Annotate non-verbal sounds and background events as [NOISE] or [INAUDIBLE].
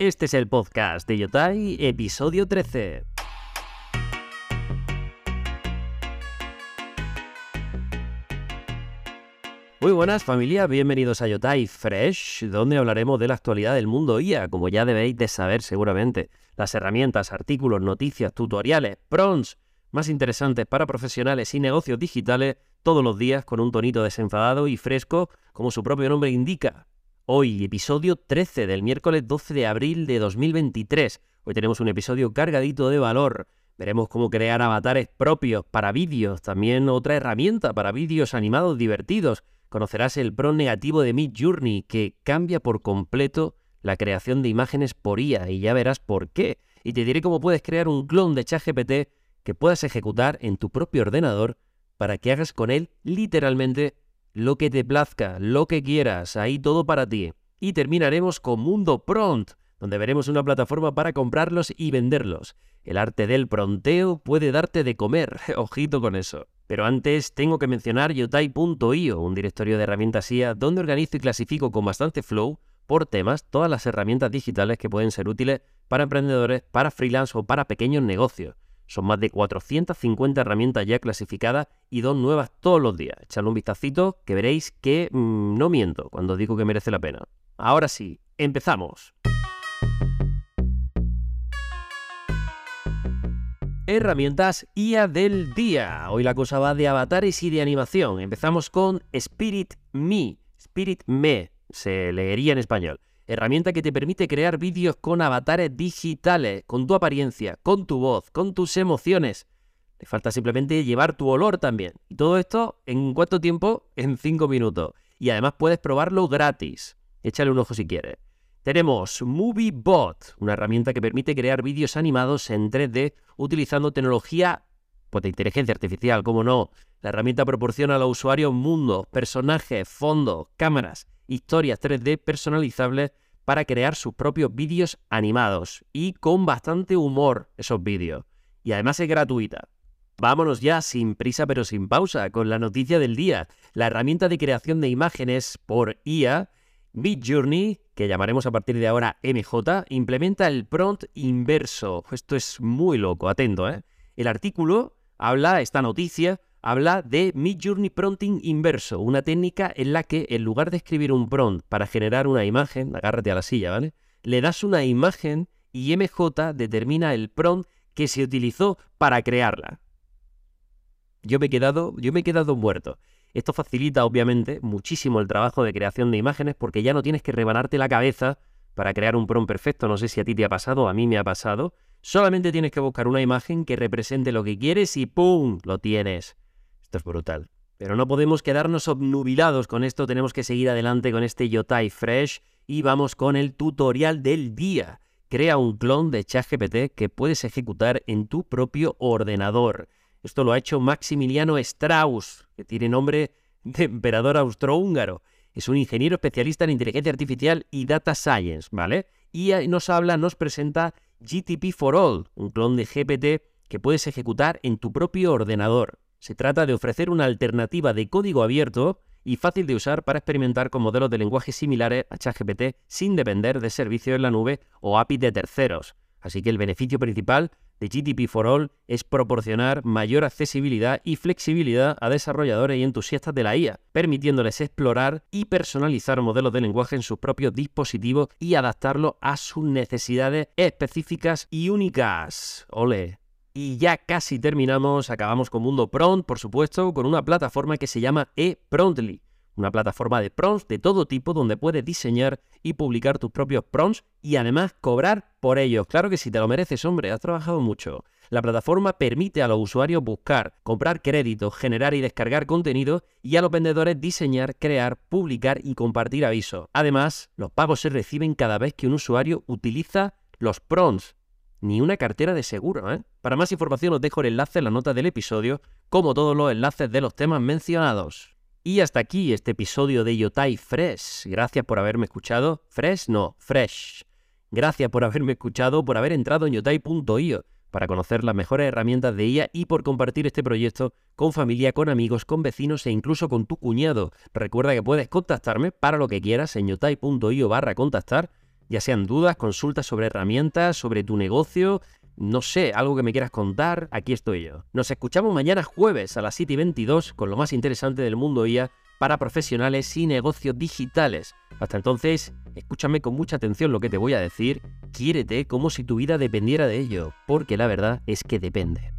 Este es el podcast de Yotai, episodio 13. Muy buenas familia, bienvenidos a Yotai Fresh, donde hablaremos de la actualidad del mundo IA, como ya debéis de saber seguramente. Las herramientas, artículos, noticias, tutoriales, prompts más interesantes para profesionales y negocios digitales todos los días con un tonito desenfadado y fresco, como su propio nombre indica. Hoy, episodio 13 del miércoles 12 de abril de 2023. Hoy tenemos un episodio cargadito de valor. Veremos cómo crear avatares propios para vídeos, también otra herramienta para vídeos animados divertidos. Conocerás el pro negativo de Mid Journey que cambia por completo la creación de imágenes por IA y ya verás por qué. Y te diré cómo puedes crear un clon de ChatGPT que puedas ejecutar en tu propio ordenador para que hagas con él literalmente lo que te plazca, lo que quieras, ahí todo para ti. Y terminaremos con Mundo Prompt, donde veremos una plataforma para comprarlos y venderlos. El arte del pronteo puede darte de comer, [LAUGHS] ojito con eso. Pero antes tengo que mencionar yotai.io, un directorio de herramientas IA donde organizo y clasifico con bastante flow por temas todas las herramientas digitales que pueden ser útiles para emprendedores, para freelance o para pequeños negocios. Son más de 450 herramientas ya clasificadas y dos nuevas todos los días. Echadle un vistacito que veréis que mm, no miento cuando digo que merece la pena. Ahora sí, empezamos. Herramientas IA del día. Hoy la cosa va de avatares y de animación. Empezamos con Spirit Me. Spirit Me se leería en español. Herramienta que te permite crear vídeos con avatares digitales, con tu apariencia, con tu voz, con tus emociones. Le falta simplemente llevar tu olor también. Y todo esto, ¿en cuánto tiempo? En 5 minutos. Y además puedes probarlo gratis. Échale un ojo si quieres. Tenemos MovieBot, una herramienta que permite crear vídeos animados en 3D utilizando tecnología pues, de inteligencia artificial, como no. La herramienta proporciona a los usuarios mundos, personajes, fondos, cámaras historias 3D personalizables para crear sus propios vídeos animados y con bastante humor esos vídeos. Y además es gratuita. Vámonos ya sin prisa pero sin pausa con la noticia del día. La herramienta de creación de imágenes por IA, Midjourney, que llamaremos a partir de ahora MJ, implementa el prompt inverso. Esto es muy loco, atento, ¿eh? El artículo habla, esta noticia, habla de Midjourney Prompting Inverso, una técnica en la que en lugar de escribir un prompt para generar una imagen, agárrate a la silla, ¿vale? Le das una imagen y MJ determina el prompt que se utilizó para crearla. Yo me he quedado, yo me he quedado muerto. Esto facilita obviamente muchísimo el trabajo de creación de imágenes porque ya no tienes que rebanarte la cabeza para crear un prompt perfecto. No sé si a ti te ha pasado, a mí me ha pasado. Solamente tienes que buscar una imagen que represente lo que quieres y ¡pum! lo tienes es brutal. Pero no podemos quedarnos obnubilados con esto, tenemos que seguir adelante con este Yotai Fresh y vamos con el tutorial del día. Crea un clon de ChatGPT que puedes ejecutar en tu propio ordenador. Esto lo ha hecho Maximiliano Strauss, que tiene nombre de emperador austrohúngaro. Es un ingeniero especialista en inteligencia artificial y data science, ¿vale? Y nos habla, nos presenta GTP for All, un clon de GPT que puedes ejecutar en tu propio ordenador. Se trata de ofrecer una alternativa de código abierto y fácil de usar para experimentar con modelos de lenguaje similares a ChatGPT sin depender de servicios en la nube o API de terceros. Así que el beneficio principal de GTP for All es proporcionar mayor accesibilidad y flexibilidad a desarrolladores y entusiastas de la IA, permitiéndoles explorar y personalizar modelos de lenguaje en sus propios dispositivos y adaptarlos a sus necesidades específicas y únicas. Ole. Y ya casi terminamos, acabamos con Mundo Prompt, por supuesto, con una plataforma que se llama ePromptly, una plataforma de prompts de todo tipo donde puedes diseñar y publicar tus propios prompts y además cobrar por ellos. Claro que si te lo mereces, hombre, has trabajado mucho. La plataforma permite a los usuarios buscar, comprar créditos, generar y descargar contenido y a los vendedores diseñar, crear, publicar y compartir avisos. Además, los pagos se reciben cada vez que un usuario utiliza los prompts ni una cartera de seguro. ¿eh? Para más información os dejo el enlace en la nota del episodio, como todos los enlaces de los temas mencionados. Y hasta aquí este episodio de Yotai Fresh. Gracias por haberme escuchado. Fresh, no, Fresh. Gracias por haberme escuchado, por haber entrado en yotai.io para conocer las mejores herramientas de IA y por compartir este proyecto con familia, con amigos, con vecinos e incluso con tu cuñado. Recuerda que puedes contactarme para lo que quieras en yotai.io barra contactar ya sean dudas, consultas sobre herramientas, sobre tu negocio, no sé, algo que me quieras contar, aquí estoy yo. Nos escuchamos mañana jueves a las 7 y 22 con lo más interesante del mundo IA para profesionales y negocios digitales. Hasta entonces, escúchame con mucha atención lo que te voy a decir, quiérete como si tu vida dependiera de ello, porque la verdad es que depende.